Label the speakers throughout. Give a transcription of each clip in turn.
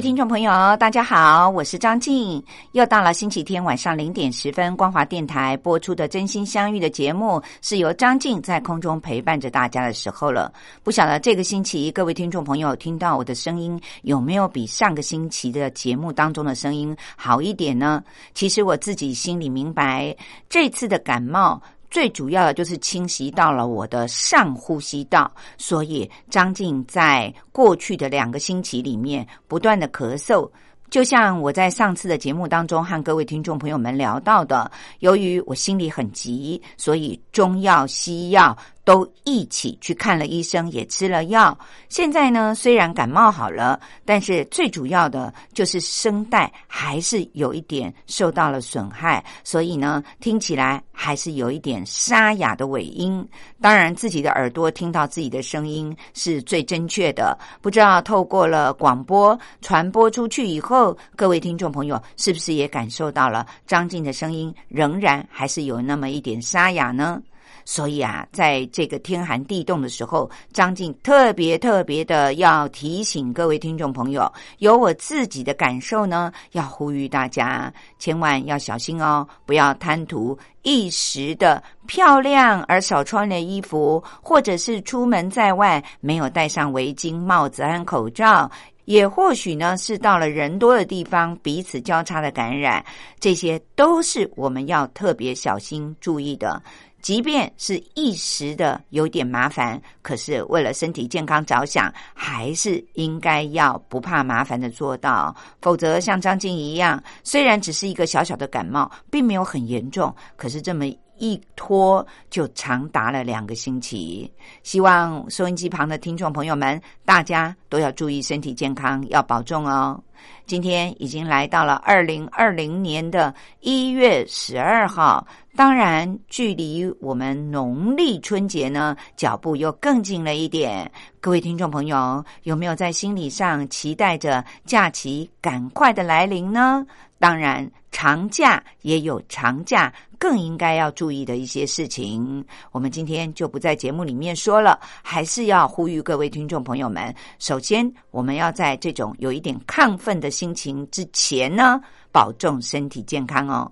Speaker 1: 听众朋友，大家好，我是张静。又到了星期天晚上零点十分，光华电台播出的《真心相遇》的节目，是由张静在空中陪伴着大家的时候了。不晓得这个星期各位听众朋友听到我的声音有没有比上个星期的节目当中的声音好一点呢？其实我自己心里明白，这次的感冒。最主要的就是侵袭到了我的上呼吸道，所以张静在过去的两个星期里面不断的咳嗽，就像我在上次的节目当中和各位听众朋友们聊到的，由于我心里很急，所以中药西药。都一起去看了医生，也吃了药。现在呢，虽然感冒好了，但是最主要的就是声带还是有一点受到了损害，所以呢，听起来还是有一点沙哑的尾音。当然，自己的耳朵听到自己的声音是最正确的。不知道透过了广播传播出去以后，各位听众朋友是不是也感受到了张静的声音仍然还是有那么一点沙哑呢？所以啊，在这个天寒地冻的时候，张静特别特别的要提醒各位听众朋友，有我自己的感受呢，要呼吁大家千万要小心哦，不要贪图一时的漂亮而少穿的衣服，或者是出门在外没有戴上围巾、帽子和口罩，也或许呢是到了人多的地方彼此交叉的感染，这些都是我们要特别小心注意的。即便是一时的有点麻烦，可是为了身体健康着想，还是应该要不怕麻烦的做到。否则，像张静一样，虽然只是一个小小的感冒，并没有很严重，可是这么一拖就长达了两个星期。希望收音机旁的听众朋友们，大家都要注意身体健康，要保重哦。今天已经来到了二零二零年的一月十二号。当然，距离我们农历春节呢，脚步又更近了一点。各位听众朋友，有没有在心理上期待着假期赶快的来临呢？当然，长假也有长假更应该要注意的一些事情。我们今天就不在节目里面说了，还是要呼吁各位听众朋友们：首先，我们要在这种有一点亢奋的心情之前呢，保重身体健康哦。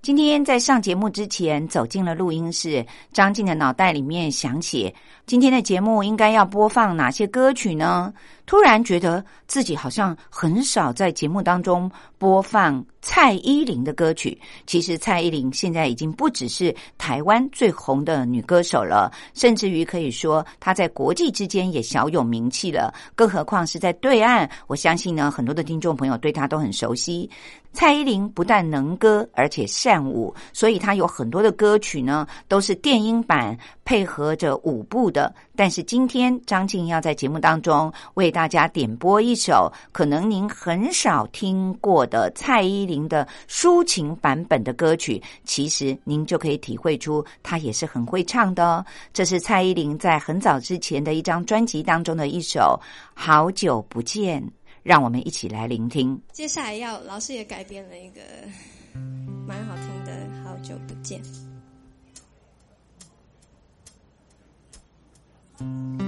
Speaker 1: 今天在上节目之前，走进了录音室，张静的脑袋里面想起今天的节目应该要播放哪些歌曲呢？突然觉得自己好像很少在节目当中播放蔡依林的歌曲。其实蔡依林现在已经不只是台湾最红的女歌手了，甚至于可以说她在国际之间也小有名气了。更何况是在对岸，我相信呢，很多的听众朋友对她都很熟悉。蔡依林不但能歌，而且善舞，所以她有很多的歌曲呢，都是电音版配合着舞步的。但是今天张静要在节目当中为大家点播一首可能您很少听过的蔡依林的抒情版本的歌曲，其实您就可以体会出她也是很会唱的哦。这是蔡依林在很早之前的一张专辑当中的一首《好久不见》。让我们一起来聆听。
Speaker 2: 接下来要老师也改编了一个蛮好听的《好久不见》。うん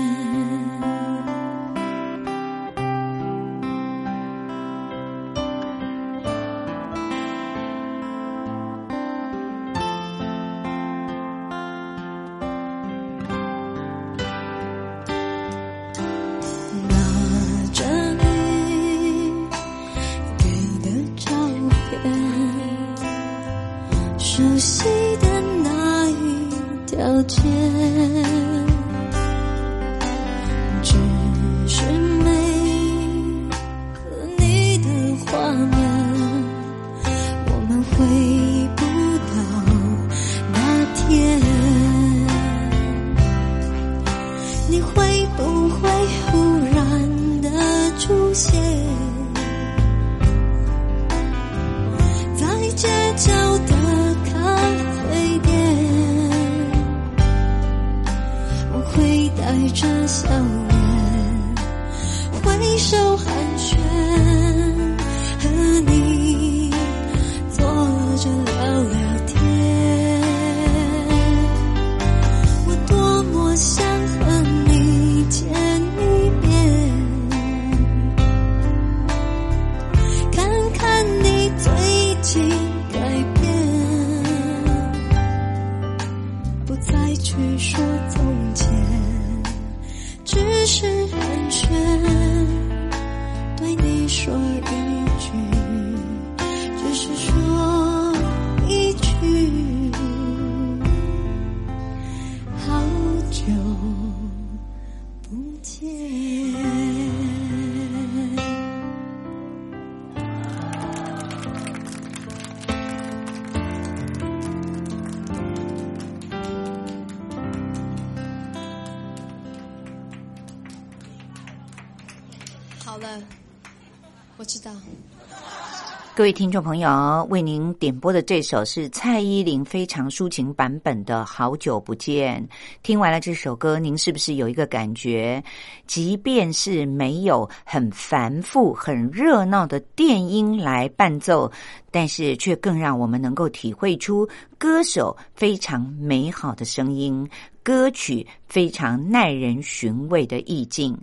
Speaker 1: 各位听众朋友，为您点播的这首是蔡依林非常抒情版本的《好久不见》。听完了这首歌，您是不是有一个感觉？即便是没有很繁复、很热闹的电音来伴奏，但是却更让我们能够体会出歌手非常美好的声音，歌曲非常耐人寻味的意境。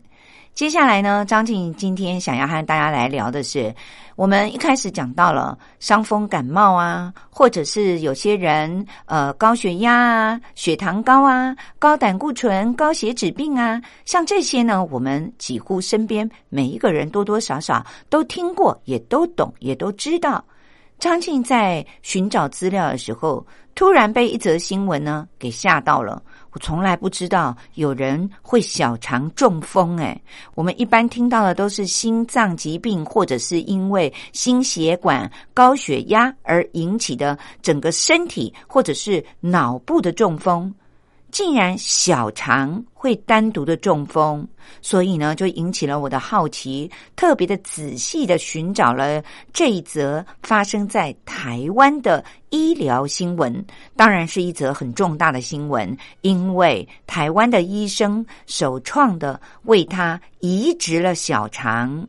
Speaker 1: 接下来呢，张静今天想要和大家来聊的是，我们一开始讲到了伤风感冒啊，或者是有些人呃高血压啊、血糖高啊、高胆固醇、高血脂病啊，像这些呢，我们几乎身边每一个人多多少少都听过，也都懂，也都知道。张静在寻找资料的时候，突然被一则新闻呢给吓到了。从来不知道有人会小肠中风，诶，我们一般听到的都是心脏疾病，或者是因为心血管高血压而引起的整个身体或者是脑部的中风。竟然小肠会单独的中风，所以呢，就引起了我的好奇，特别的仔细的寻找了这一则发生在台湾的医疗新闻。当然是一则很重大的新闻，因为台湾的医生首创的为他移植了小肠。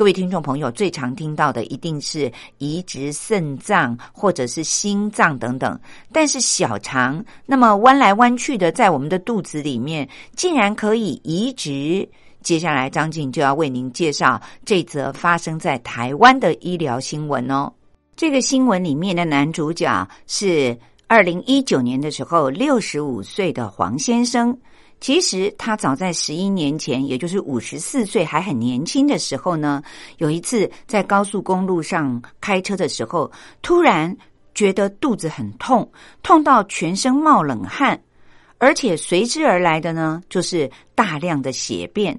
Speaker 1: 各位听众朋友最常听到的一定是移植肾脏或者是心脏等等，但是小肠那么弯来弯去的在我们的肚子里面，竟然可以移植。接下来张静就要为您介绍这则发生在台湾的医疗新闻哦。这个新闻里面的男主角是二零一九年的时候六十五岁的黄先生。其实他早在十一年前，也就是五十四岁还很年轻的时候呢，有一次在高速公路上开车的时候，突然觉得肚子很痛，痛到全身冒冷汗，而且随之而来的呢，就是大量的血便，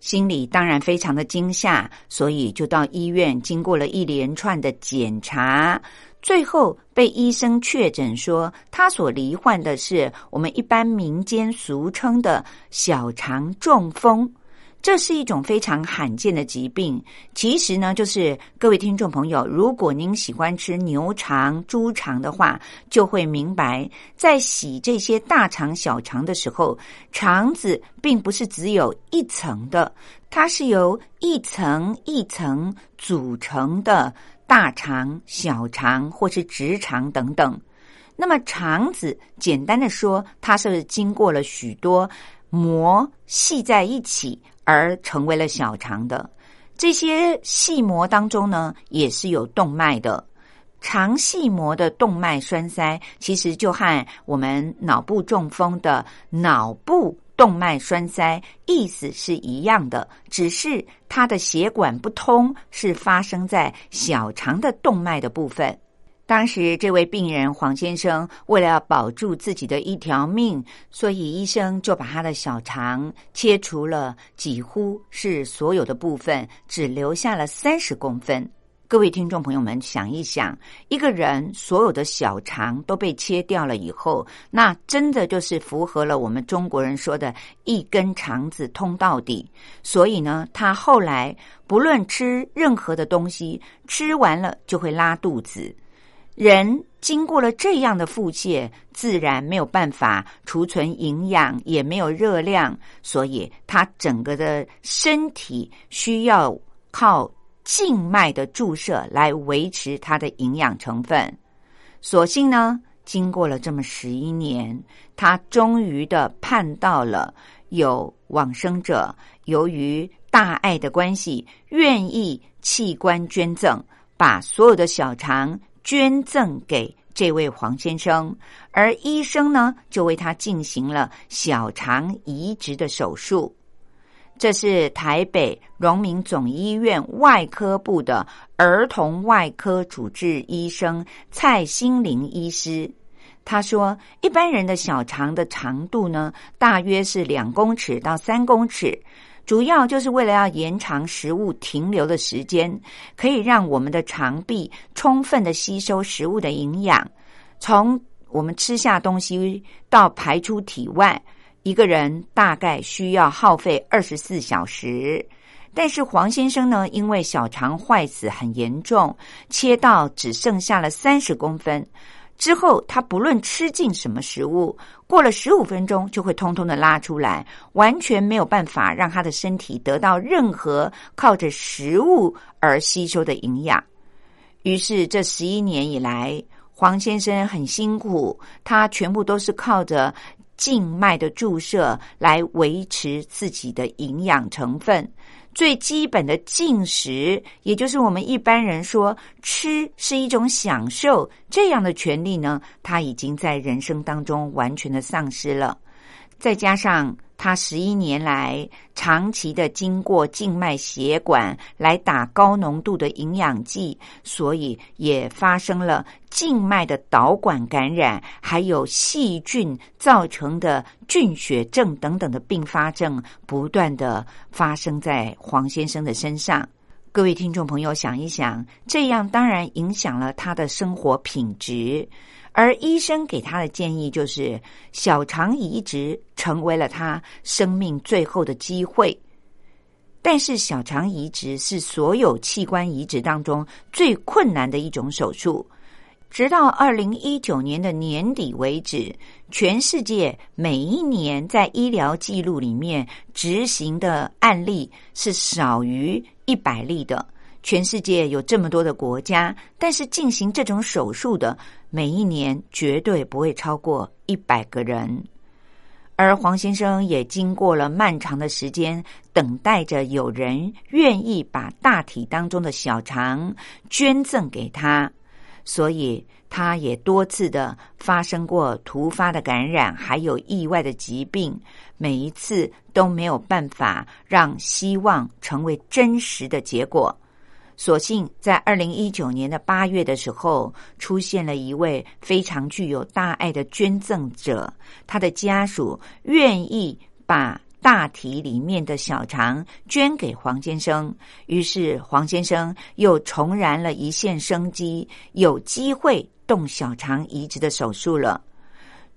Speaker 1: 心里当然非常的惊吓，所以就到医院，经过了一连串的检查。最后被医生确诊说，他所罹患的是我们一般民间俗称的小肠中风，这是一种非常罕见的疾病。其实呢，就是各位听众朋友，如果您喜欢吃牛肠、猪肠的话，就会明白，在洗这些大肠、小肠的时候，肠子并不是只有一层的，它是由一层一层组成的。大肠、小肠或是直肠等等，那么肠子简单的说，它是经过了许多膜系在一起而成为了小肠的。这些细膜当中呢，也是有动脉的。肠系膜的动脉栓塞，其实就和我们脑部中风的脑部。动脉栓塞意思是一样的，只是它的血管不通，是发生在小肠的动脉的部分。当时这位病人黄先生为了要保住自己的一条命，所以医生就把他的小肠切除了，几乎是所有的部分，只留下了三十公分。各位听众朋友们，想一想，一个人所有的小肠都被切掉了以后，那真的就是符合了我们中国人说的一根肠子通到底。所以呢，他后来不论吃任何的东西，吃完了就会拉肚子。人经过了这样的腹泻，自然没有办法储存营养，也没有热量，所以他整个的身体需要靠。静脉的注射来维持它的营养成分。所幸呢，经过了这么十一年，他终于的盼到了有往生者由于大爱的关系，愿意器官捐赠，把所有的小肠捐赠给这位黄先生，而医生呢，就为他进行了小肠移植的手术。这是台北荣民总医院外科部的儿童外科主治医生蔡心玲医师，他说，一般人的小肠的长度呢，大约是两公尺到三公尺，主要就是为了要延长食物停留的时间，可以让我们的肠壁充分的吸收食物的营养，从我们吃下东西到排出体外。一个人大概需要耗费二十四小时，但是黄先生呢，因为小肠坏死很严重，切到只剩下了三十公分。之后他不论吃进什么食物，过了十五分钟就会通通的拉出来，完全没有办法让他的身体得到任何靠着食物而吸收的营养。于是这十一年以来，黄先生很辛苦，他全部都是靠着。静脉的注射来维持自己的营养成分，最基本的进食，也就是我们一般人说吃是一种享受这样的权利呢，他已经在人生当中完全的丧失了，再加上。他十一年来长期的经过静脉血管来打高浓度的营养剂，所以也发生了静脉的导管感染，还有细菌造成的菌血症等等的并发症，不断的发生在黄先生的身上。各位听众朋友，想一想，这样当然影响了他的生活品质。而医生给他的建议就是，小肠移植成为了他生命最后的机会。但是，小肠移植是所有器官移植当中最困难的一种手术。直到二零一九年的年底为止，全世界每一年在医疗记录里面执行的案例是少于一百例的。全世界有这么多的国家，但是进行这种手术的，每一年绝对不会超过一百个人。而黄先生也经过了漫长的时间，等待着有人愿意把大体当中的小肠捐赠给他，所以他也多次的发生过突发的感染，还有意外的疾病，每一次都没有办法让希望成为真实的结果。所幸在二零一九年的八月的时候，出现了一位非常具有大爱的捐赠者，他的家属愿意把大体里面的小肠捐给黄先生，于是黄先生又重燃了一线生机，有机会动小肠移植的手术了。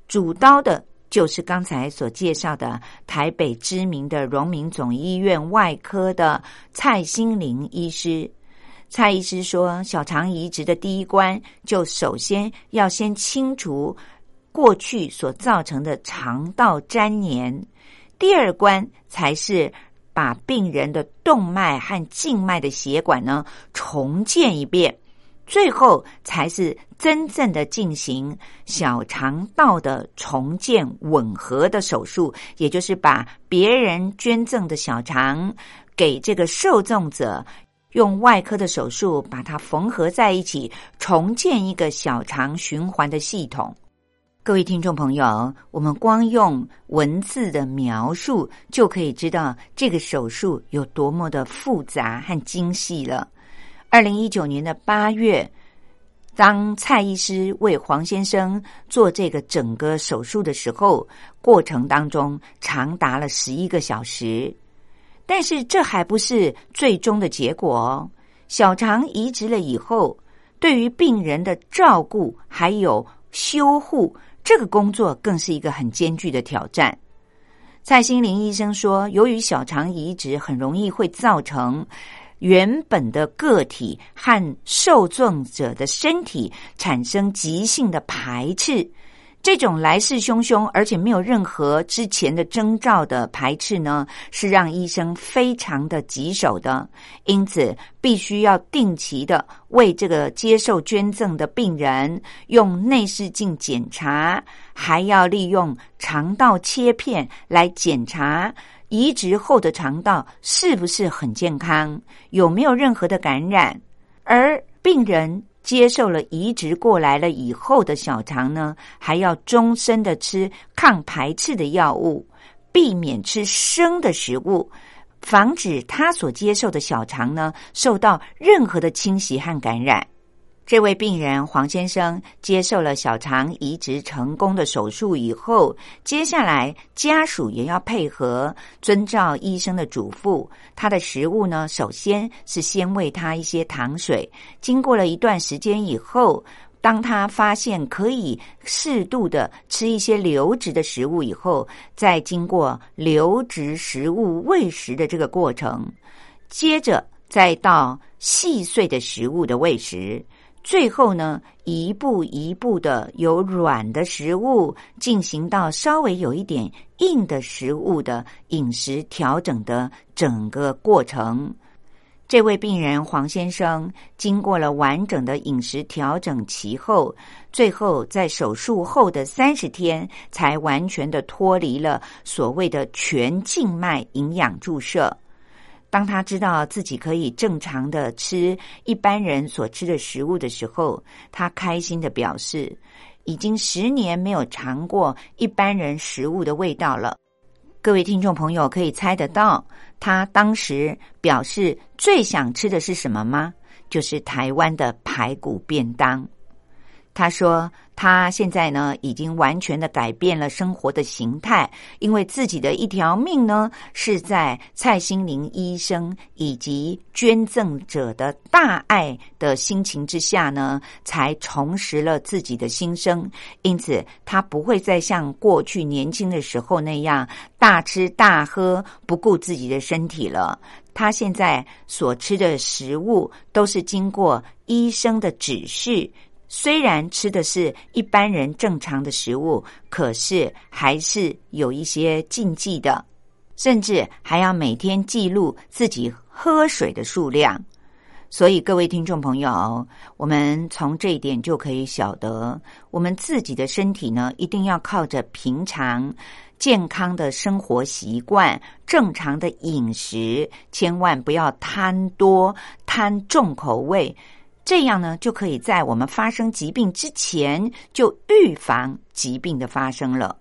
Speaker 1: 主刀的就是刚才所介绍的台北知名的荣民总医院外科的蔡心玲医师。蔡医师说，小肠移植的第一关，就首先要先清除过去所造成的肠道粘连，第二关才是把病人的动脉和静脉的血管呢重建一遍，最后才是真正的进行小肠道的重建吻合的手术，也就是把别人捐赠的小肠给这个受赠者。用外科的手术把它缝合在一起，重建一个小肠循环的系统。各位听众朋友，我们光用文字的描述就可以知道这个手术有多么的复杂和精细了。二零一九年的八月，当蔡医师为黄先生做这个整个手术的时候，过程当中长达了十一个小时。但是这还不是最终的结果哦。小肠移植了以后，对于病人的照顾还有修护，这个工作更是一个很艰巨的挑战。蔡心玲医生说，由于小肠移植很容易会造成原本的个体和受赠者的身体产生急性的排斥。这种来势汹汹，而且没有任何之前的征兆的排斥呢，是让医生非常的棘手的。因此，必须要定期的为这个接受捐赠的病人用内视镜检查，还要利用肠道切片来检查移植后的肠道是不是很健康，有没有任何的感染，而病人。接受了移植过来了以后的小肠呢，还要终身的吃抗排斥的药物，避免吃生的食物，防止他所接受的小肠呢受到任何的侵袭和感染。这位病人黄先生接受了小肠移植成功的手术以后，接下来家属也要配合遵照医生的嘱咐。他的食物呢，首先是先喂他一些糖水。经过了一段时间以后，当他发现可以适度的吃一些流质的食物以后，再经过流质食物喂食的这个过程，接着再到细碎的食物的喂食。最后呢，一步一步的由软的食物进行到稍微有一点硬的食物的饮食调整的整个过程。这位病人黄先生经过了完整的饮食调整期后，最后在手术后的三十天才完全的脱离了所谓的全静脉营养注射。当他知道自己可以正常的吃一般人所吃的食物的时候，他开心的表示，已经十年没有尝过一般人食物的味道了。各位听众朋友可以猜得到，他当时表示最想吃的是什么吗？就是台湾的排骨便当。他说。他现在呢，已经完全的改变了生活的形态，因为自己的一条命呢，是在蔡心玲医生以及捐赠者的大爱的心情之下呢，才重拾了自己的心声。因此，他不会再像过去年轻的时候那样大吃大喝，不顾自己的身体了。他现在所吃的食物都是经过医生的指示。虽然吃的是一般人正常的食物，可是还是有一些禁忌的，甚至还要每天记录自己喝水的数量。所以，各位听众朋友，我们从这一点就可以晓得，我们自己的身体呢，一定要靠着平常健康的生活习惯、正常的饮食，千万不要贪多、贪重口味，这样呢，就可以在我们发生疾病之前就预防疾病的发生了。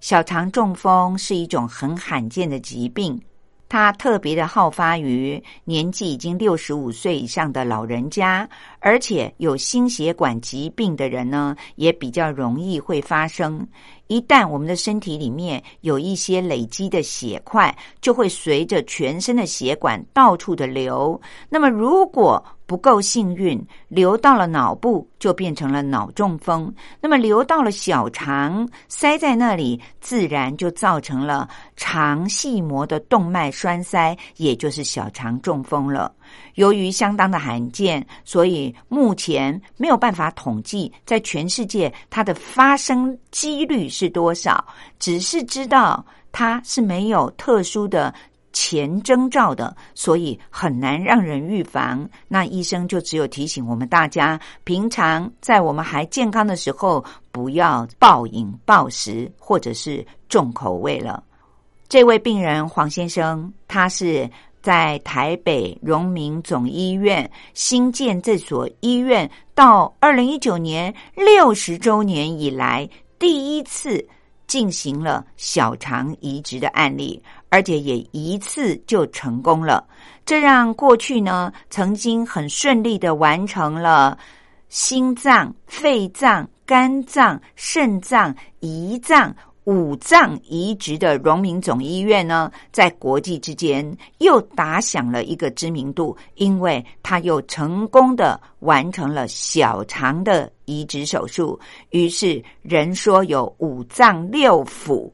Speaker 1: 小肠中风是一种很罕见的疾病。它特别的好发于年纪已经六十五岁以上的老人家，而且有心血管疾病的人呢，也比较容易会发生。一旦我们的身体里面有一些累积的血块，就会随着全身的血管到处的流。那么如果不够幸运，流到了脑部，就变成了脑中风；那么流到了小肠，塞在那里，自然就造成了肠系膜的动脉栓塞，也就是小肠中风了。由于相当的罕见，所以目前没有办法统计在全世界它的发生几率是多少，只是知道它是没有特殊的。前征兆的，所以很难让人预防。那医生就只有提醒我们大家，平常在我们还健康的时候，不要暴饮暴食或者是重口味了。这位病人黄先生，他是在台北荣民总医院新建这所医院，到二零一九年六十周年以来，第一次进行了小肠移植的案例。而且也一次就成功了，这让过去呢曾经很顺利的完成了心脏、肺脏、肝脏、肾脏、胰脏五脏移植的荣民总医院呢，在国际之间又打响了一个知名度，因为他又成功的完成了小肠的移植手术，于是人说有五脏六腑，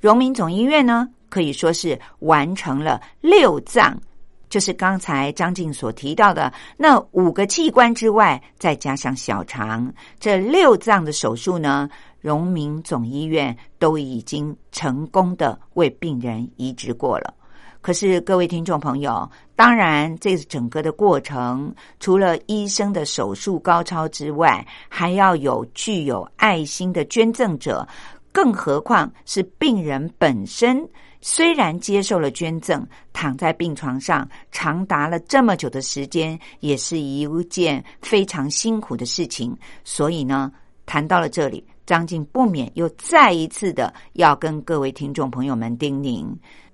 Speaker 1: 荣民总医院呢。可以说是完成了六脏，就是刚才张静所提到的那五个器官之外，再加上小肠，这六脏的手术呢，荣民总医院都已经成功的为病人移植过了。可是各位听众朋友，当然这整个的过程，除了医生的手术高超之外，还要有具有爱心的捐赠者，更何况是病人本身。虽然接受了捐赠，躺在病床上长达了这么久的时间，也是一件非常辛苦的事情。所以呢，谈到了这里，张静不免又再一次的要跟各位听众朋友们叮咛：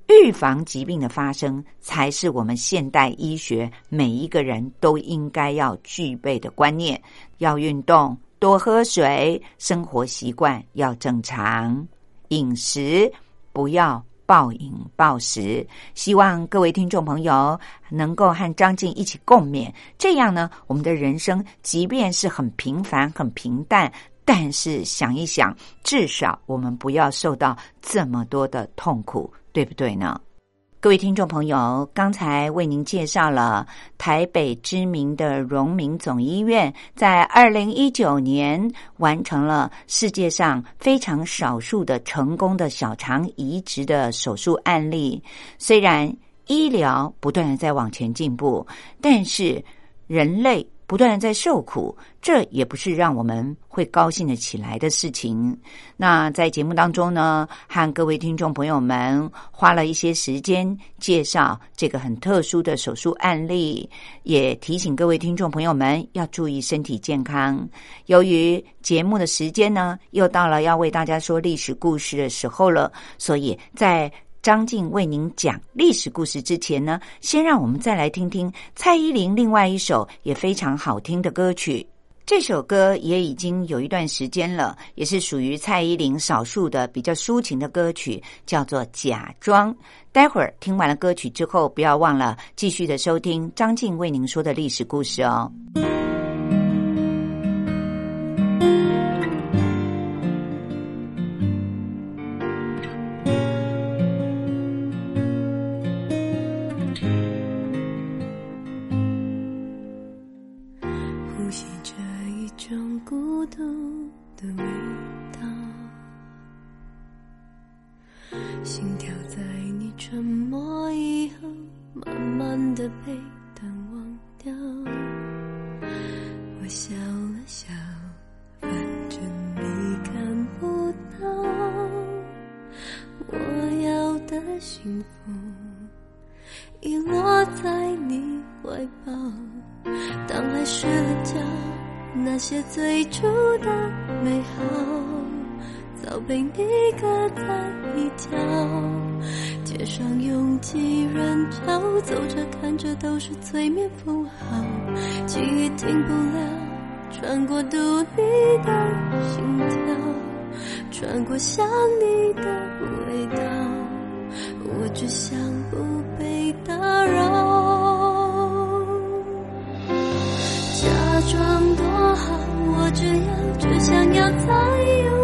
Speaker 1: 预防疾病的发生，才是我们现代医学每一个人都应该要具备的观念。要运动，多喝水，生活习惯要正常，饮食不要。暴饮暴食，希望各位听众朋友能够和张静一起共勉。这样呢，我们的人生即便是很平凡、很平淡，但是想一想，至少我们不要受到这么多的痛苦，对不对呢？各位听众朋友，刚才为您介绍了台北知名的荣民总医院，在二零一九年完成了世界上非常少数的成功的小肠移植的手术案例。虽然医疗不断的在往前进步，但是人类。不断的在受苦，这也不是让我们会高兴的起来的事情。那在节目当中呢，和各位听众朋友们花了一些时间介绍这个很特殊的手术案例，也提醒各位听众朋友们要注意身体健康。由于节目的时间呢，又到了要为大家说历史故事的时候了，所以在。张静为您讲历史故事之前呢，先让我们再来听听蔡依林另外一首也非常好听的歌曲。这首歌也已经有一段时间了，也是属于蔡依林少数的比较抒情的歌曲，叫做《假装》。待会儿听完了歌曲之后，不要忘了继续的收听张静为您说的历史故事哦。
Speaker 2: 慢慢的被淡忘掉。我笑了笑反正你看不到我要的幸福遗落在你怀抱当爱失了觉那些最初的美好。早被你搁在一角街上拥挤人潮走着看着都是催眠符号记忆停不了穿过独立的心跳穿过想你的味道我只想不被打扰。假装多好我只要只想要再有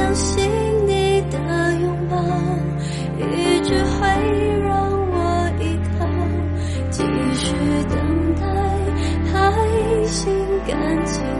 Speaker 2: 相信你的拥抱一直会让我依靠继续等待太心感情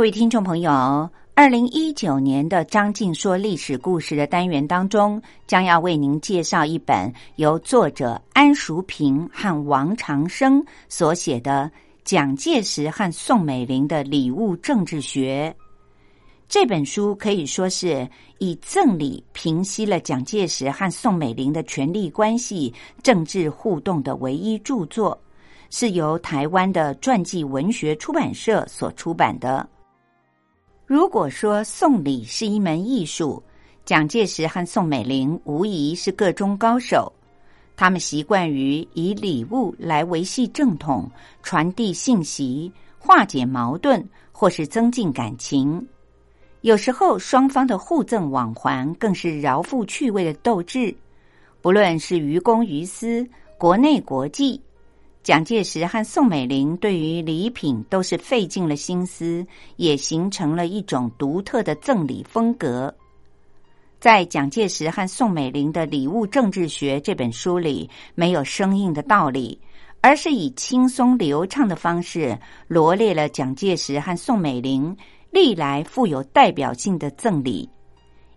Speaker 1: 各位听众朋友，二零一九年的张静说历史故事的单元当中，将要为您介绍一本由作者安淑平和王长生所写的《蒋介石和宋美龄的礼物政治学》。这本书可以说是以赠礼平息了蒋介石和宋美龄的权力关系、政治互动的唯一著作，是由台湾的传记文学出版社所出版的。如果说送礼是一门艺术，蒋介石和宋美龄无疑是个中高手。他们习惯于以礼物来维系正统、传递信息、化解矛盾，或是增进感情。有时候，双方的互赠往还更是饶富趣味的斗志。不论是于公于私，国内国际。蒋介石和宋美龄对于礼品都是费尽了心思，也形成了一种独特的赠礼风格。在蒋介石和宋美龄的礼物政治学这本书里，没有生硬的道理，而是以轻松流畅的方式罗列了蒋介石和宋美龄历来富有代表性的赠礼。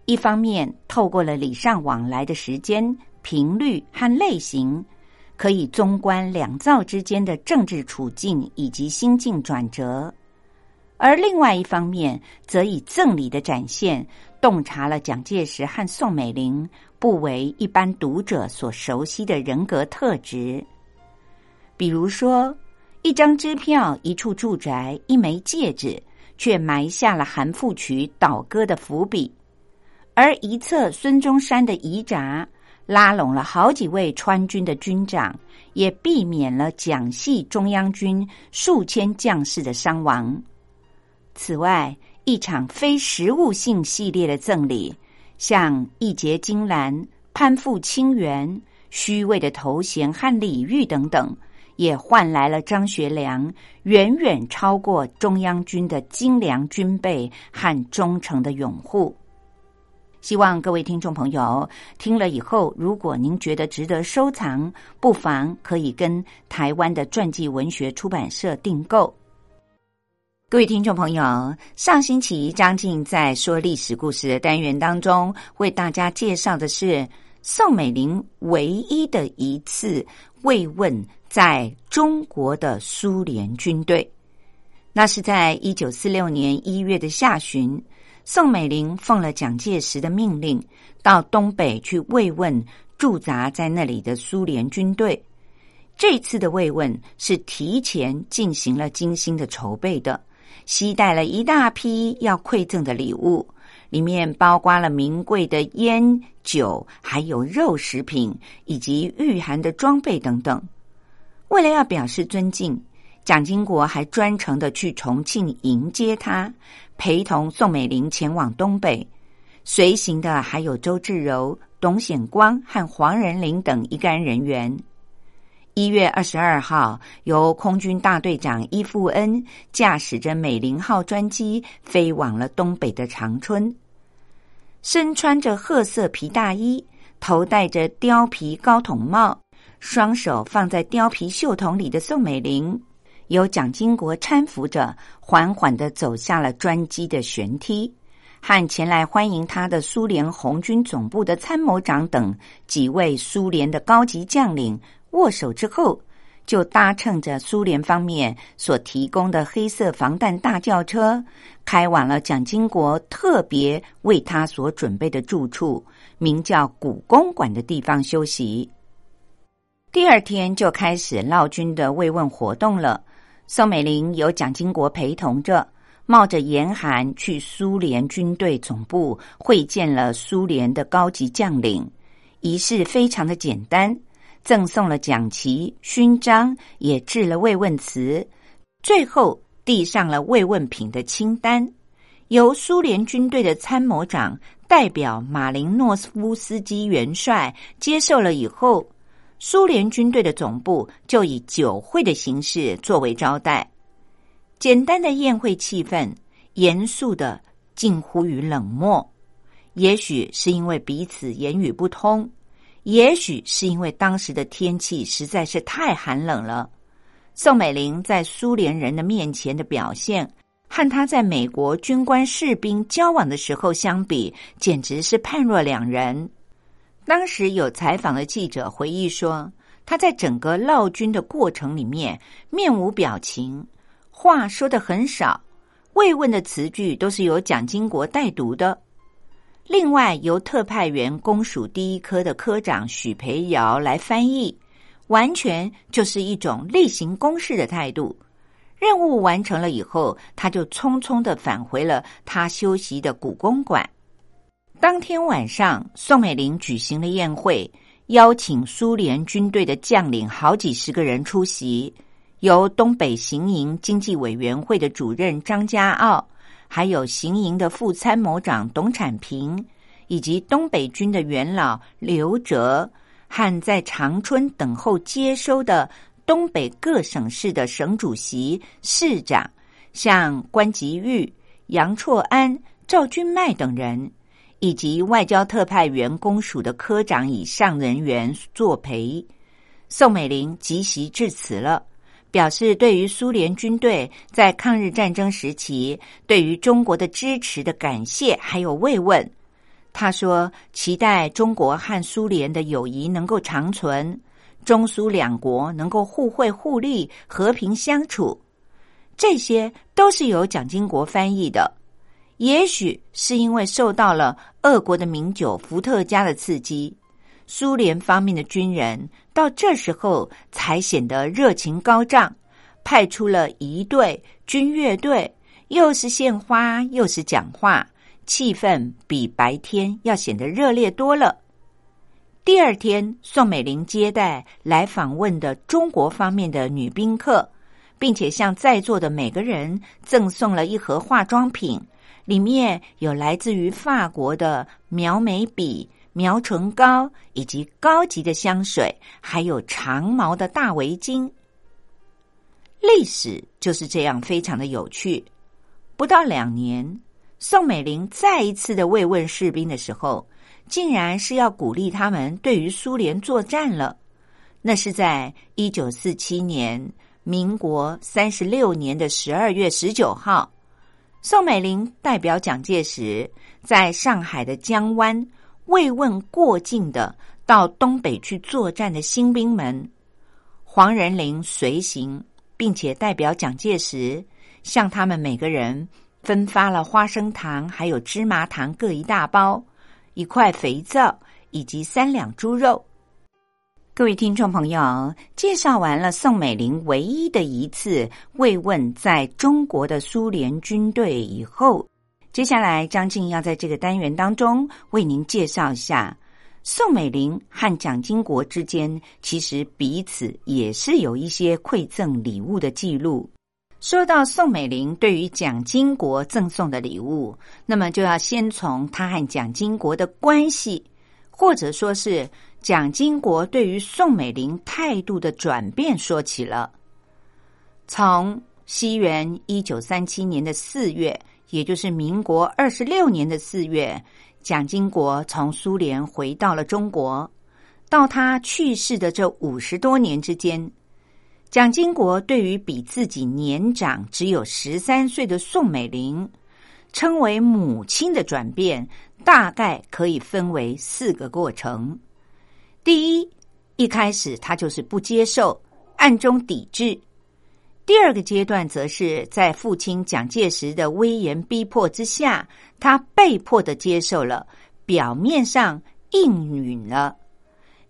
Speaker 1: 一方面，透过了礼尚往来的时间、频率和类型。可以综观两造之间的政治处境以及心境转折，而另外一方面，则以赠礼的展现，洞察了蒋介石和宋美龄不为一般读者所熟悉的人格特质。比如说，一张支票、一处住宅、一枚戒指，却埋下了韩复榘倒戈的伏笔；而一侧孙中山的遗札。拉拢了好几位川军的军长，也避免了蒋系中央军数千将士的伤亡。此外，一场非实物性系列的赠礼，像义结金兰、攀附清源、虚伪的头衔和礼遇等等，也换来了张学良远远超过中央军的精良军备和忠诚的拥护。希望各位听众朋友听了以后，如果您觉得值得收藏，不妨可以跟台湾的传记文学出版社订购。各位听众朋友，上星期张静在说历史故事的单元当中，为大家介绍的是宋美龄唯一的一次慰问在中国的苏联军队，那是在一九四六年一月的下旬。宋美龄奉了蒋介石的命令，到东北去慰问驻扎在那里的苏联军队。这次的慰问是提前进行了精心的筹备的，携带了一大批要馈赠的礼物，里面包括了名贵的烟酒，还有肉食品以及御寒的装备等等。为了要表示尊敬。蒋经国还专程的去重庆迎接他，陪同宋美龄前往东北。随行的还有周至柔、董显光和黄仁霖等一干人员。一月二十二号，由空军大队长伊富恩驾驶着美龄号专机飞往了东北的长春。身穿着褐色皮大衣，头戴着貂皮高筒帽，双手放在貂皮袖筒里的宋美龄。由蒋经国搀扶着，缓缓的走下了专机的舷梯，和前来欢迎他的苏联红军总部的参谋长等几位苏联的高级将领握手之后，就搭乘着苏联方面所提供的黑色防弹大轿车，开往了蒋经国特别为他所准备的住处，名叫古公馆的地方休息。第二天就开始闹军的慰问活动了。宋美龄由蒋经国陪同着，冒着严寒去苏联军队总部会见了苏联的高级将领。仪式非常的简单，赠送了奖旗、勋章，也致了慰问词，最后递上了慰问品的清单，由苏联军队的参谋长代表马林诺夫斯基元帅接受了以后，苏联军队的总部就以酒会的形式作为招待。简单的宴会气氛，严肃的近乎于冷漠。也许是因为彼此言语不通，也许是因为当时的天气实在是太寒冷了。宋美龄在苏联人的面前的表现，和她在美国军官士兵交往的时候相比，简直是判若两人。当时有采访的记者回忆说，他在整个闹军的过程里面，面无表情，话说的很少，慰问的词句都是由蒋经国代读的。另外，由特派员公署第一科的科长许培尧来翻译，完全就是一种例行公事的态度。任务完成了以后，他就匆匆的返回了他休息的古公馆。当天晚上，宋美龄举行了宴会，邀请苏联军队的将领好几十个人出席，由东北行营经济委员会的主任张家傲。还有行营的副参谋长董产平，以及东北军的元老刘哲，和在长春等候接收的东北各省市的省主席、市长，像关吉玉、杨绰安、赵君迈等人，以及外交特派员公署的科长以上人员作陪。宋美龄即席致辞了。表示对于苏联军队在抗日战争时期对于中国的支持的感谢还有慰问。他说：“期待中国和苏联的友谊能够长存，中苏两国能够互惠互利、和平相处。”这些都是由蒋经国翻译的。也许是因为受到了俄国的名酒伏特加的刺激。苏联方面的军人到这时候才显得热情高涨，派出了一队军乐队，又是献花又是讲话，气氛比白天要显得热烈多了。第二天，宋美龄接待来访问的中国方面的女宾客，并且向在座的每个人赠送了一盒化妆品，里面有来自于法国的描眉笔。描唇膏以及高级的香水，还有长毛的大围巾。历史就是这样，非常的有趣。不到两年，宋美龄再一次的慰问士兵的时候，竟然是要鼓励他们对于苏联作战了。那是在一九四七年，民国三十六年的十二月十九号，宋美龄代表蒋介石在上海的江湾。慰问过境的到东北去作战的新兵们，黄仁霖随行，并且代表蒋介石向他们每个人分发了花生糖，还有芝麻糖各一大包，一块肥皂以及三两猪肉。各位听众朋友，介绍完了宋美龄唯一的一次慰问在中国的苏联军队以后。接下来，张静要在这个单元当中为您介绍一下宋美龄和蒋经国之间，其实彼此也是有一些馈赠礼物的记录。说到宋美龄对于蒋经国赠送的礼物，那么就要先从他和蒋经国的关系，或者说是蒋经国对于宋美龄态度的转变说起了。从西元一九三七年的四月。也就是民国二十六年的四月，蒋经国从苏联回到了中国。到他去世的这五十多年之间，蒋经国对于比自己年长只有十三岁的宋美龄，称为母亲的转变，大概可以分为四个过程。第一，一开始他就是不接受，暗中抵制。第二个阶段，则是在父亲蒋介石的威严逼迫之下，他被迫的接受了，表面上应允了。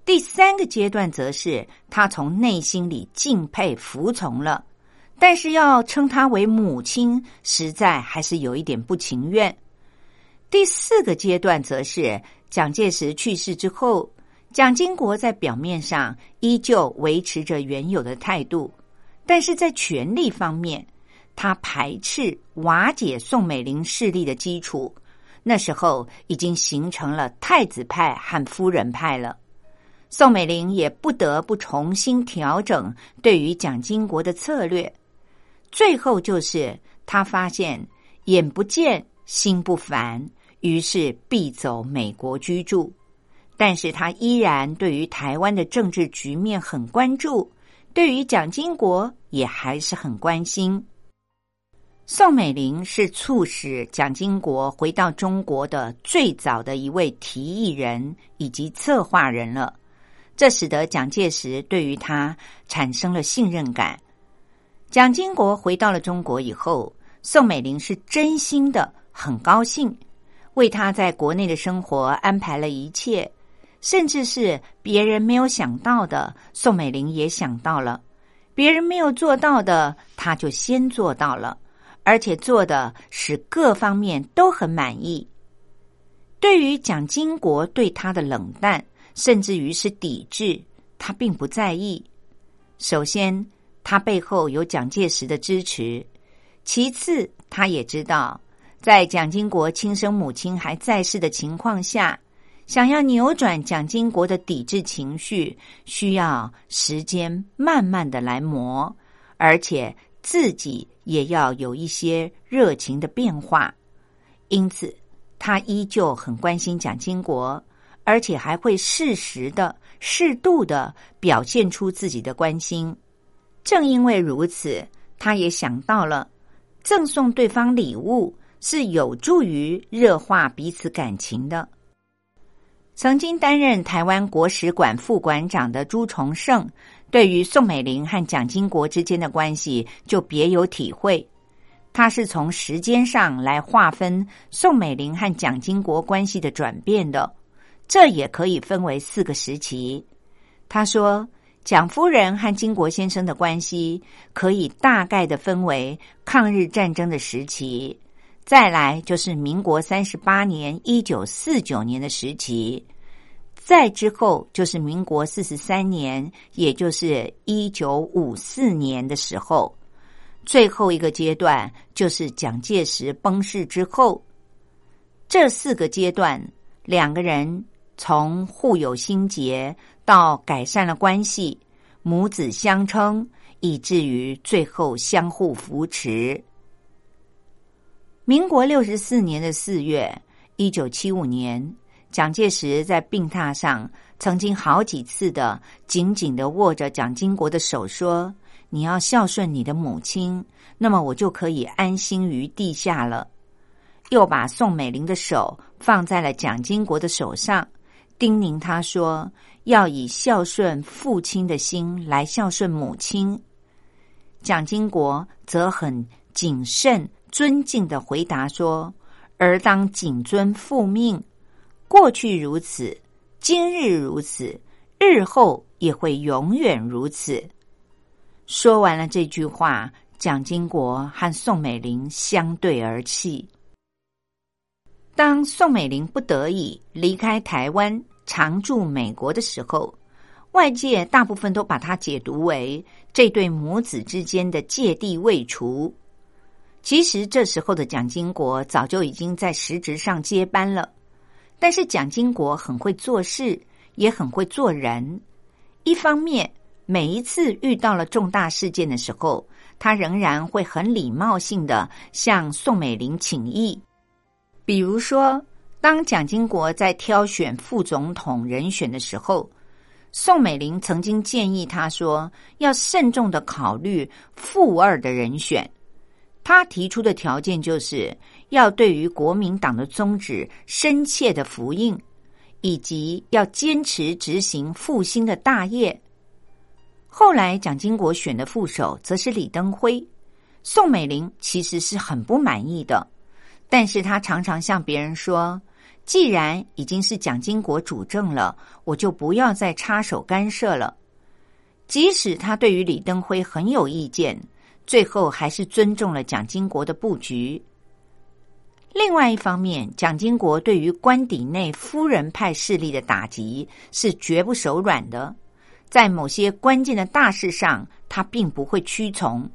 Speaker 1: 第三个阶段，则是他从内心里敬佩服从了，但是要称他为母亲，实在还是有一点不情愿。第四个阶段，则是蒋介石去世之后，蒋经国在表面上依旧维持着原有的态度，但是在权力方面，他排斥瓦解宋美龄势力的基础。那时候已经形成了太子派和夫人派了。宋美龄也不得不重新调整对于蒋经国的策略。最后就是他发现眼不见心不烦，于是必走美国居住。但是他依然对于台湾的政治局面很关注，对于蒋经国也还是很关心。宋美龄是促使蒋经国回到中国的最早的一位提议人以及策划人了，这使得蒋介石对于他产生了信任感。蒋经国回到了中国以后，宋美龄是真心的很高兴，为他在国内的生活安排了一切。甚至是别人没有想到的，宋美龄也想到了；别人没有做到的，他就先做到了，而且做的使各方面都很满意。对于蒋经国对他的冷淡，甚至于是抵制，他并不在意。首先，他背后有蒋介石的支持；其次，他也知道，在蒋经国亲生母亲还在世的情况下。想要扭转蒋经国的抵制情绪，需要时间慢慢的来磨，而且自己也要有一些热情的变化。因此，他依旧很关心蒋经国，而且还会适时的、适度的表现出自己的关心。正因为如此，他也想到了赠送对方礼物是有助于热化彼此感情的。曾经担任台湾国史馆副馆长的朱重胜，对于宋美龄和蒋经国之间的关系就别有体会。他是从时间上来划分宋美龄和蒋经国关系的转变的，这也可以分为四个时期。他说，蒋夫人和经国先生的关系可以大概的分为抗日战争的时期。再来就是民国三十八年（一九四九年）的时期，再之后就是民国四十三年，也就是一九五四年的时候，最后一个阶段就是蒋介石崩逝之后。这四个阶段，两个人从互有心结到改善了关系，母子相称，以至于最后相互扶持。民国六十四年的四月，一九七五年，蒋介石在病榻上曾经好几次的紧紧的握着蒋经国的手，说：“你要孝顺你的母亲，那么我就可以安心于地下了。”又把宋美龄的手放在了蒋经国的手上，叮咛他说：“要以孝顺父亲的心来孝顺母亲。”蒋经国则很谨慎。尊敬的回答说：“儿当谨遵父命，过去如此，今日如此，日后也会永远如此。”说完了这句话，蒋经国和宋美龄相对而泣。当宋美龄不得已离开台湾，常驻美国的时候，外界大部分都把它解读为这对母子之间的芥蒂未除。其实这时候的蒋经国早就已经在实质上接班了，但是蒋经国很会做事，也很会做人。一方面，每一次遇到了重大事件的时候，他仍然会很礼貌性的向宋美龄请意。比如说，当蒋经国在挑选副总统人选的时候，宋美龄曾经建议他说，要慎重的考虑副二的人选。他提出的条件就是要对于国民党的宗旨深切的服应，以及要坚持执行复兴的大业。后来蒋经国选的副手则是李登辉，宋美龄其实是很不满意的，但是他常常向别人说：“既然已经是蒋经国主政了，我就不要再插手干涉了。”即使他对于李登辉很有意见。最后还是尊重了蒋经国的布局。另外一方面，蒋经国对于官邸内夫人派势力的打击是绝不手软的，在某些关键的大事上，他并不会屈从。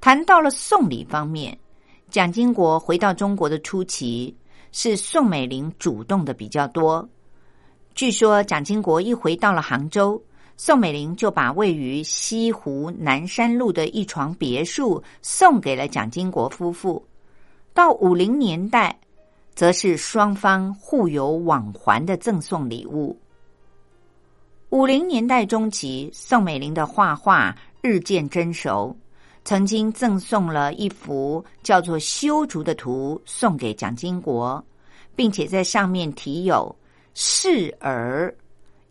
Speaker 1: 谈到了送礼方面，蒋经国回到中国的初期，是宋美龄主动的比较多。据说蒋经国一回到了杭州，宋美龄就把位于西湖南山路的一床别墅送给了蒋经国夫妇。到五零年代，则是双方互有往还的赠送礼物。五零年代中期，宋美龄的画画日渐成熟，曾经赠送了一幅叫做《修竹》的图送给蒋经国，并且在上面题有。示儿，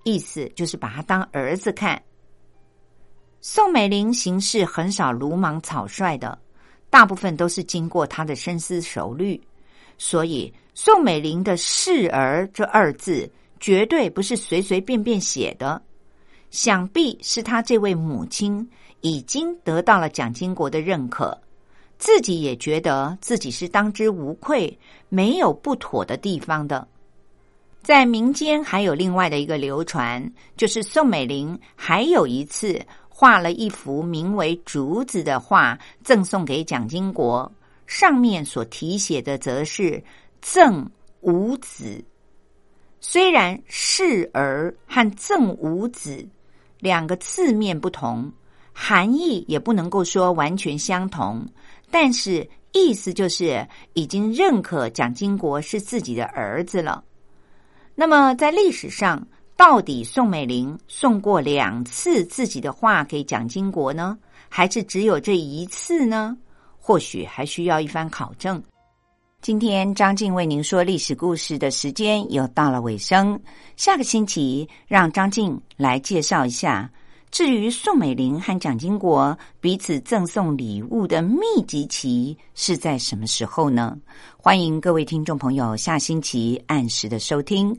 Speaker 1: 意思就是把他当儿子看。宋美龄行事很少鲁莽草率的，大部分都是经过他的深思熟虑，所以宋美龄的“视儿”这二字绝对不是随随便便写的，想必是他这位母亲已经得到了蒋经国的认可，自己也觉得自己是当之无愧，没有不妥的地方的。在民间还有另外的一个流传，就是宋美龄还有一次画了一幅名为《竹子》的画，赠送给蒋经国，上面所题写的则是“赠五子”。虽然“侍儿”和“赠五子”两个字面不同，含义也不能够说完全相同，但是意思就是已经认可蒋经国是自己的儿子了。那么，在历史上，到底宋美龄送过两次自己的画给蒋经国呢，还是只有这一次呢？或许还需要一番考证。今天张静为您说历史故事的时间又到了尾声，下个星期让张静来介绍一下，至于宋美龄和蒋经国彼此赠送礼物的密集期是在什么时候呢？欢迎各位听众朋友下星期按时的收听。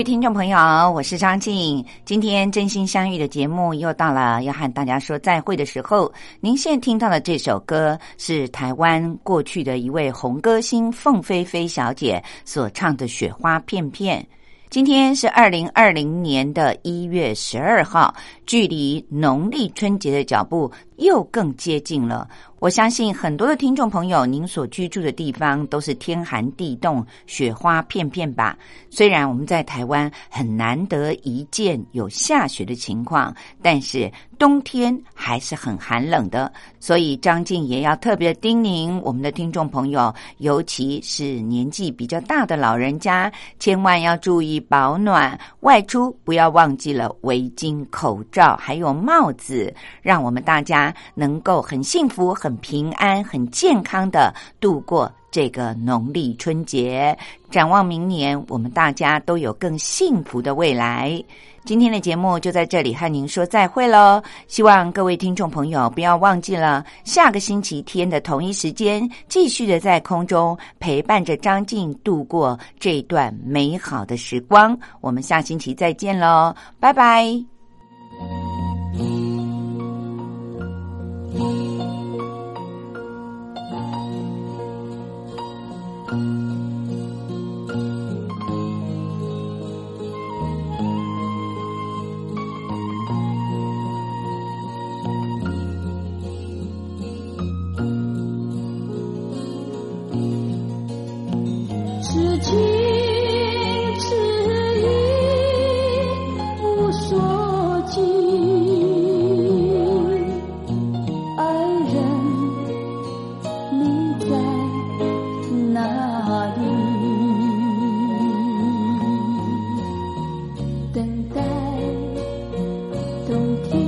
Speaker 1: 位听众朋友，我是张静。今天真心相遇的节目又到了要和大家说再会的时候。您现在听到的这首歌是台湾过去的一位红歌星凤飞飞小姐所唱的《雪花片片》。今天是二零二零年的一月十二号，距离农历春节的脚步又更接近了。我相信很多的听众朋友，您所居住的地方都是天寒地冻、雪花片片吧？虽然我们在台湾很难得一见有下雪的情况，但是冬天还是很寒冷的。所以张静也要特别叮咛我们的听众朋友，尤其是年纪比较大的老人家，千万要注意保暖，外出不要忘记了围巾、口罩还有帽子，让我们大家能够很幸福很。平安、很健康的度过这个农历春节，展望明年，我们大家都有更幸福的未来。今天的节目就在这里和您说再会喽！希望各位听众朋友不要忘记了，下个星期天的同一时间，继续的在空中陪伴着张静度过这段美好的时光。我们下星期再见喽，拜拜。